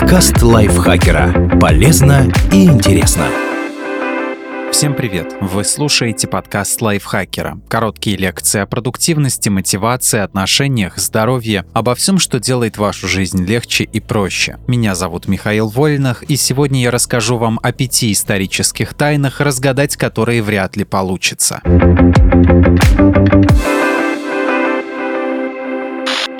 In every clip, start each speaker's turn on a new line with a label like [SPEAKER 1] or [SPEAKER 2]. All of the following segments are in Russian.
[SPEAKER 1] Подкаст лайфхакера. Полезно и интересно.
[SPEAKER 2] Всем привет! Вы слушаете подкаст лайфхакера. Короткие лекции о продуктивности, мотивации, отношениях, здоровье, обо всем, что делает вашу жизнь легче и проще. Меня зовут Михаил Вольнах, и сегодня я расскажу вам о пяти исторических тайнах, разгадать которые вряд ли получится.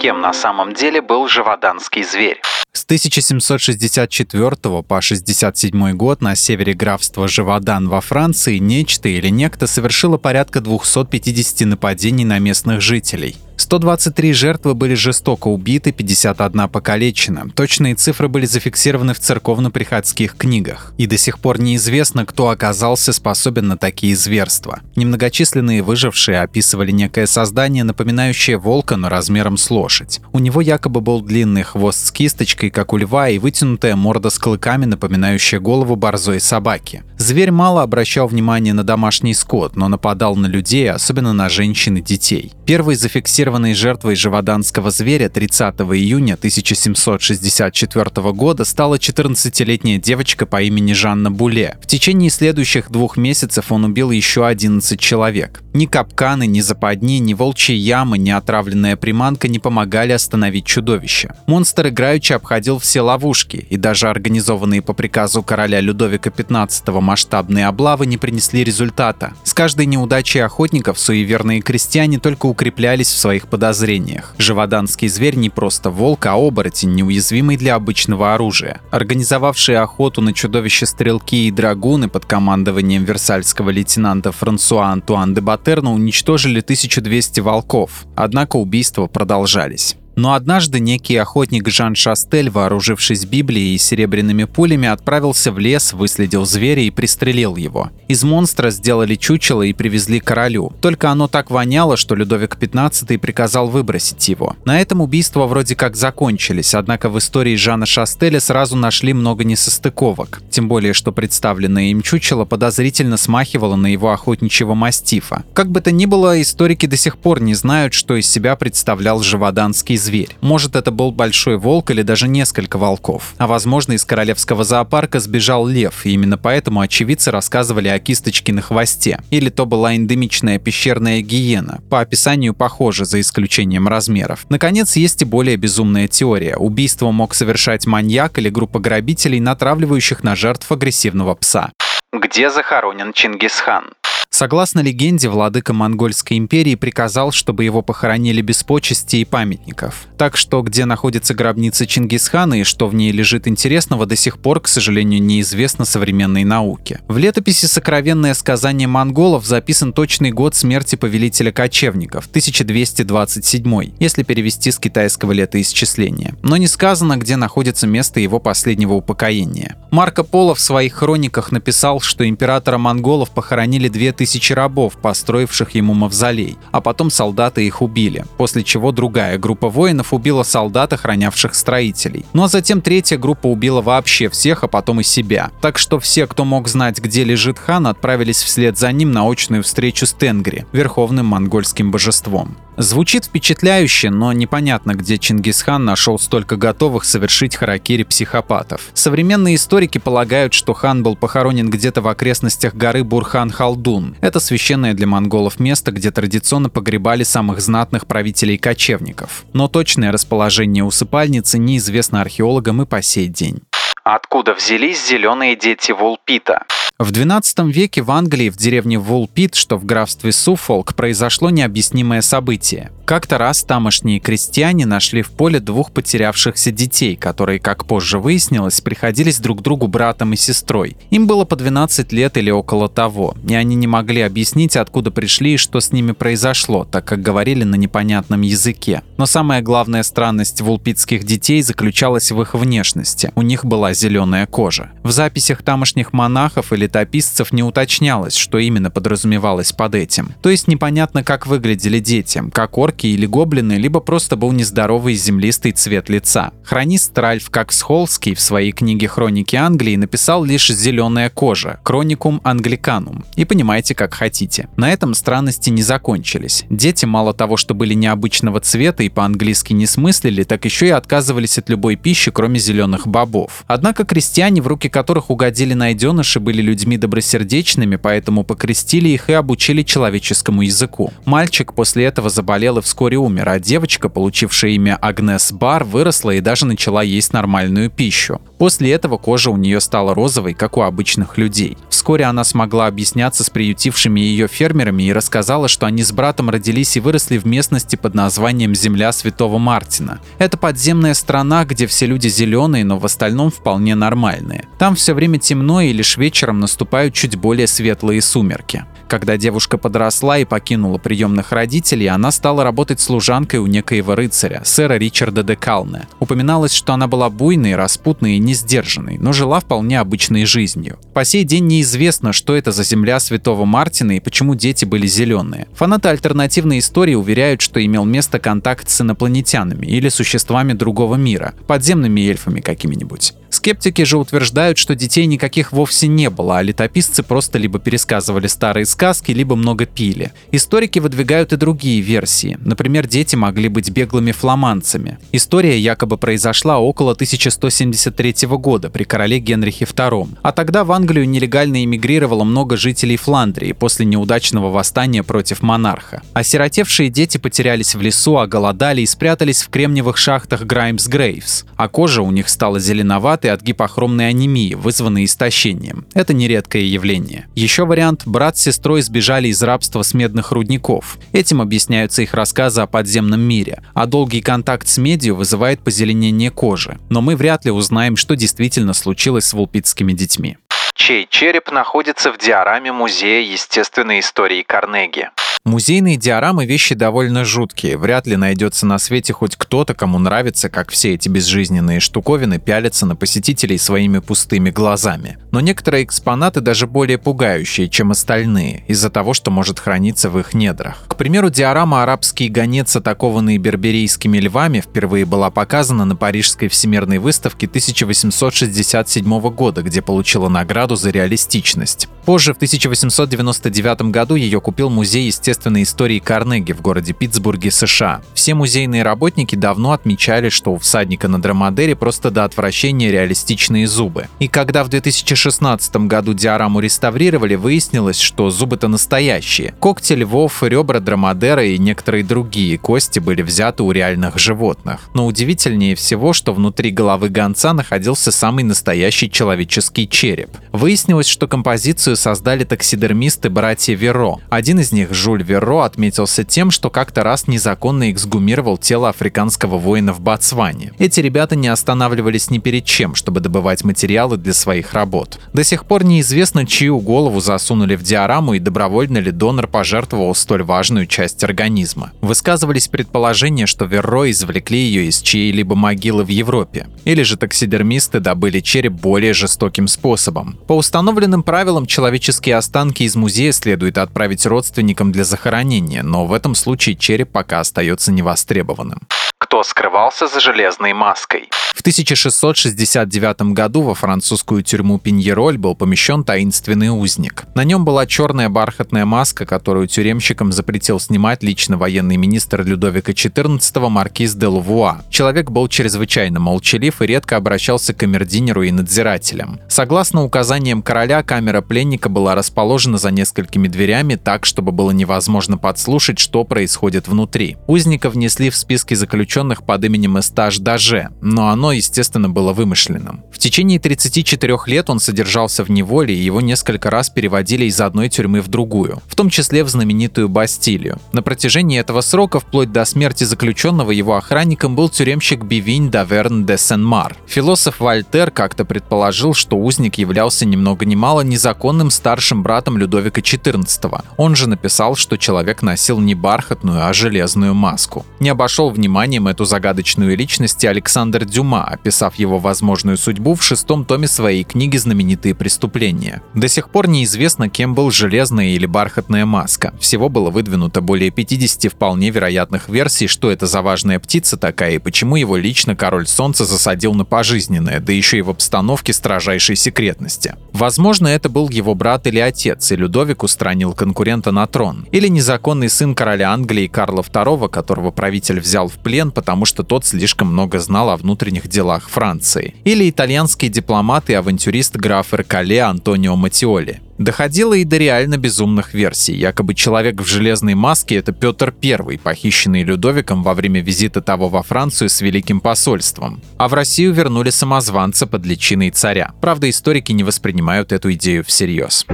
[SPEAKER 2] Кем на самом деле был живоданский зверь? С 1764 по 67 год на севере графства Живодан во Франции нечто или некто совершило порядка 250 нападений на местных жителей. 123 жертвы были жестоко убиты, 51 покалечена. Точные цифры были зафиксированы в церковно-приходских книгах. И до сих пор неизвестно, кто оказался способен на такие зверства. Немногочисленные выжившие описывали некое создание, напоминающее волка, но размером с лошадь. У него якобы был длинный хвост с кисточкой, как у льва, и вытянутая морда с клыками, напоминающая голову борзой собаки. Зверь мало обращал внимание на домашний скот, но нападал на людей, особенно на женщин и детей. Зафиксирован Зафиксированной жертвой живоданского зверя 30 июня 1764 года стала 14-летняя девочка по имени Жанна Буле. В течение следующих двух месяцев он убил еще 11 человек. Ни капканы, ни западни, ни волчьи ямы, ни отравленная приманка не помогали остановить чудовище. Монстр играючи обходил все ловушки, и даже организованные по приказу короля Людовика XV масштабные облавы не принесли результата. С каждой неудачей охотников суеверные крестьяне только укреплялись в своих подозрениях. Живоданский зверь не просто волк, а оборотень, неуязвимый для обычного оружия. Организовавшие охоту на чудовище стрелки и драгуны под командованием версальского лейтенанта Франсуа Антуан де Батерна уничтожили 1200 волков, однако убийства продолжались. Но однажды некий охотник Жан Шастель, вооружившись Библией и серебряными пулями, отправился в лес, выследил зверя и пристрелил его. Из монстра сделали чучело и привезли королю. Только оно так воняло, что Людовик XV приказал выбросить его. На этом убийства вроде как закончились, однако в истории Жана Шастеля сразу нашли много несостыковок. Тем более, что представленное им чучело подозрительно смахивало на его охотничьего мастифа. Как бы то ни было, историки до сих пор не знают, что из себя представлял живоданский зверь зверь. Может, это был большой волк или даже несколько волков. А возможно, из королевского зоопарка сбежал лев, и именно поэтому очевидцы рассказывали о кисточке на хвосте. Или то была эндемичная пещерная гиена, по описанию похоже, за исключением размеров. Наконец, есть и более безумная теория. Убийство мог совершать маньяк или группа грабителей, натравливающих на жертв агрессивного пса. Где захоронен Чингисхан? Согласно легенде, владыка Монгольской империи приказал, чтобы его похоронили без почести и памятников. Так что, где находится гробница Чингисхана и что в ней лежит интересного, до сих пор, к сожалению, неизвестно современной науке. В летописи «Сокровенное сказание монголов» записан точный год смерти повелителя кочевников – 1227, если перевести с китайского летоисчисления. Но не сказано, где находится место его последнего упокоения. Марко Поло в своих хрониках написал, что императора монголов похоронили две тысячи рабов, построивших ему мавзолей, а потом солдаты их убили, после чего другая группа воинов убила солдат, охранявших строителей. Ну а затем третья группа убила вообще всех, а потом и себя. Так что все, кто мог знать, где лежит хан, отправились вслед за ним на очную встречу с Тенгри, верховным монгольским божеством. Звучит впечатляюще, но непонятно, где Чингисхан нашел столько готовых совершить харакири психопатов. Современные историки полагают, что хан был похоронен где-то в окрестностях горы Бурхан-Халдун. Это священное для монголов место, где традиционно погребали самых знатных правителей-кочевников. Но точное расположение усыпальницы неизвестно археологам и по сей день. Откуда взялись зеленые дети Вулпита? В XII веке в Англии, в деревне Вулпит, что в графстве Суффолк, произошло необъяснимое событие. Как-то раз тамошние крестьяне нашли в поле двух потерявшихся детей, которые, как позже выяснилось, приходились друг другу братом и сестрой. Им было по 12 лет или около того, и они не могли объяснить, откуда пришли и что с ними произошло, так как говорили на непонятном языке. Но самая главная странность вулпитских детей заключалась в их внешности. У них была зеленая кожа. В записях тамошних монахов и летописцев не уточнялось, что именно подразумевалось под этим. То есть непонятно, как выглядели дети, как орки или гоблины, либо просто был нездоровый землистый цвет лица. Хронист Ральф Каксхолский в своей книге «Хроники Англии» написал лишь «зеленая кожа» Chronicum Anglicanum. И понимайте, как хотите. На этом странности не закончились. Дети мало того, что были необычного цвета и по-английски не смыслили, так еще и отказывались от любой пищи, кроме зеленых бобов. Однако крестьяне, в руки которых угодили найденыши, были людьми добросердечными, поэтому покрестили их и обучили человеческому языку. Мальчик после этого заболел и вскоре умер, а девочка, получившая имя Агнес Бар, выросла и даже начала есть нормальную пищу. После этого кожа у нее стала розовой, как у обычных людей. Вскоре она смогла объясняться с приютившими ее фермерами и рассказала, что они с братом родились и выросли в местности под названием Земля Святого Мартина. Это подземная страна, где все люди зеленые, но в остальном вполне нормальные. Там все время темно и лишь вечером наступают чуть более светлые сумерки. Когда девушка подросла и покинула приемных родителей, она стала работать служанкой у некоего рыцаря, сэра Ричарда де Калне. Упоминалось, что она была буйной, распутной и несдержанной, но жила вполне обычной жизнью. По сей день неизвестно, что это за земля святого Мартина и почему дети были зеленые. Фанаты альтернативной истории уверяют, что имел место контакт с инопланетянами или существами другого мира, подземными эльфами какими-нибудь. Скептики же утверждают, что детей никаких вовсе не было, а летописцы просто либо пересказывали старые сказки, либо много пили. Историки выдвигают и другие версии. Например, дети могли быть беглыми фламандцами. История якобы произошла около 1173 года при короле Генрихе II. А тогда в Англию нелегально эмигрировало много жителей Фландрии после неудачного восстания против монарха. Осиротевшие дети потерялись в лесу, оголодали и спрятались в кремниевых шахтах Граймс Грейвс, а кожа у них стала зеленоватой от гипохромной анемии, вызванной истощением. Это нередкое явление. Еще вариант – брат с сестрой сбежали из рабства с медных рудников. Этим объясняются их рассказы о подземном мире, а долгий контакт с медью вызывает позеленение кожи. Но мы вряд ли узнаем, что действительно случилось с вулпитскими детьми
[SPEAKER 3] чей череп находится в диораме Музея естественной истории Карнеги.
[SPEAKER 2] Музейные диорамы – вещи довольно жуткие. Вряд ли найдется на свете хоть кто-то, кому нравится, как все эти безжизненные штуковины пялятся на посетителей своими пустыми глазами. Но некоторые экспонаты даже более пугающие, чем остальные, из-за того, что может храниться в их недрах. К примеру, диорама «Арабский гонец, атакованный берберийскими львами» впервые была показана на Парижской всемирной выставке 1867 года, где получила награду за реалистичность. Позже, в 1899 году, ее купил музей естественной истории Карнеги в городе Питтсбурге, США. Все музейные работники давно отмечали, что у всадника на Драмадере просто до отвращения реалистичные зубы. И когда в 2016 году диораму реставрировали, выяснилось, что зубы-то настоящие. Когти львов, ребра Драмадера и некоторые другие кости были взяты у реальных животных. Но удивительнее всего, что внутри головы гонца находился самый настоящий человеческий череп. Выяснилось, что композицию создали таксидермисты братья Веро. Один из них, Жуль Верро отметился тем, что как-то раз незаконно эксгумировал тело африканского воина в Ботсване. Эти ребята не останавливались ни перед чем, чтобы добывать материалы для своих работ. До сих пор неизвестно, чью голову засунули в диораму и добровольно ли донор пожертвовал столь важную часть организма. Высказывались предположения, что Верро извлекли ее из чьей-либо могилы в Европе. Или же таксидермисты добыли череп более жестоким способом. По установленным правилам, человеческие останки из музея следует отправить родственникам для захоронения но в этом случае череп пока остается невостребованным
[SPEAKER 3] кто скрывался за железной маской.
[SPEAKER 2] В 1669 году во французскую тюрьму Пиньероль был помещен таинственный узник. На нем была черная бархатная маска, которую тюремщикам запретил снимать лично военный министр Людовика XIV маркиз де Лувуа. Человек был чрезвычайно молчалив и редко обращался к камердинеру и надзирателям. Согласно указаниям короля, камера пленника была расположена за несколькими дверями так, чтобы было невозможно подслушать, что происходит внутри. Узника внесли в списки заключенных заключенных под именем Эстаж Даже, но оно, естественно, было вымышленным. В течение 34 лет он содержался в неволе, и его несколько раз переводили из одной тюрьмы в другую, в том числе в знаменитую Бастилию. На протяжении этого срока, вплоть до смерти заключенного, его охранником был тюремщик Бивинь Даверн де Сен-Мар. Философ Вольтер как-то предположил, что узник являлся ни много ни мало незаконным старшим братом Людовика XIV. Он же написал, что человек носил не бархатную, а железную маску. Не обошел внимания воплощением эту загадочную личность Александр Дюма, описав его возможную судьбу в шестом томе своей книги «Знаменитые преступления». До сих пор неизвестно, кем был железная или бархатная маска. Всего было выдвинуто более 50 вполне вероятных версий, что это за важная птица такая и почему его лично король солнца засадил на пожизненное, да еще и в обстановке строжайшей секретности. Возможно, это был его брат или отец, и Людовик устранил конкурента на трон. Или незаконный сын короля Англии Карла II, которого правитель взял в плен, потому что тот слишком много знал о внутренних делах Франции. Или итальянский дипломат и авантюрист граф Эркале Антонио Матиоли. Доходило и до реально безумных версий. Якобы человек в железной маске — это Петр I, похищенный Людовиком во время визита того во Францию с Великим посольством. А в Россию вернули самозванца под личиной царя. Правда, историки не воспринимают эту идею всерьез.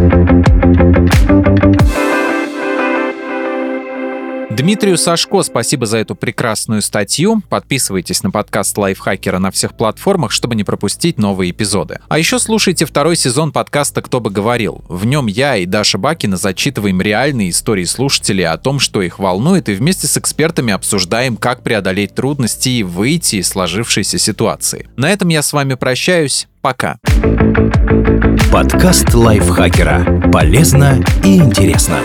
[SPEAKER 2] Дмитрию Сашко спасибо за эту прекрасную статью. Подписывайтесь на подкаст Лайфхакера на всех платформах, чтобы не пропустить новые эпизоды. А еще слушайте второй сезон подкаста «Кто бы говорил». В нем я и Даша Бакина зачитываем реальные истории слушателей о том, что их волнует, и вместе с экспертами обсуждаем, как преодолеть трудности и выйти из сложившейся ситуации. На этом я с вами прощаюсь. Пока.
[SPEAKER 1] Подкаст Лайфхакера. Полезно и интересно.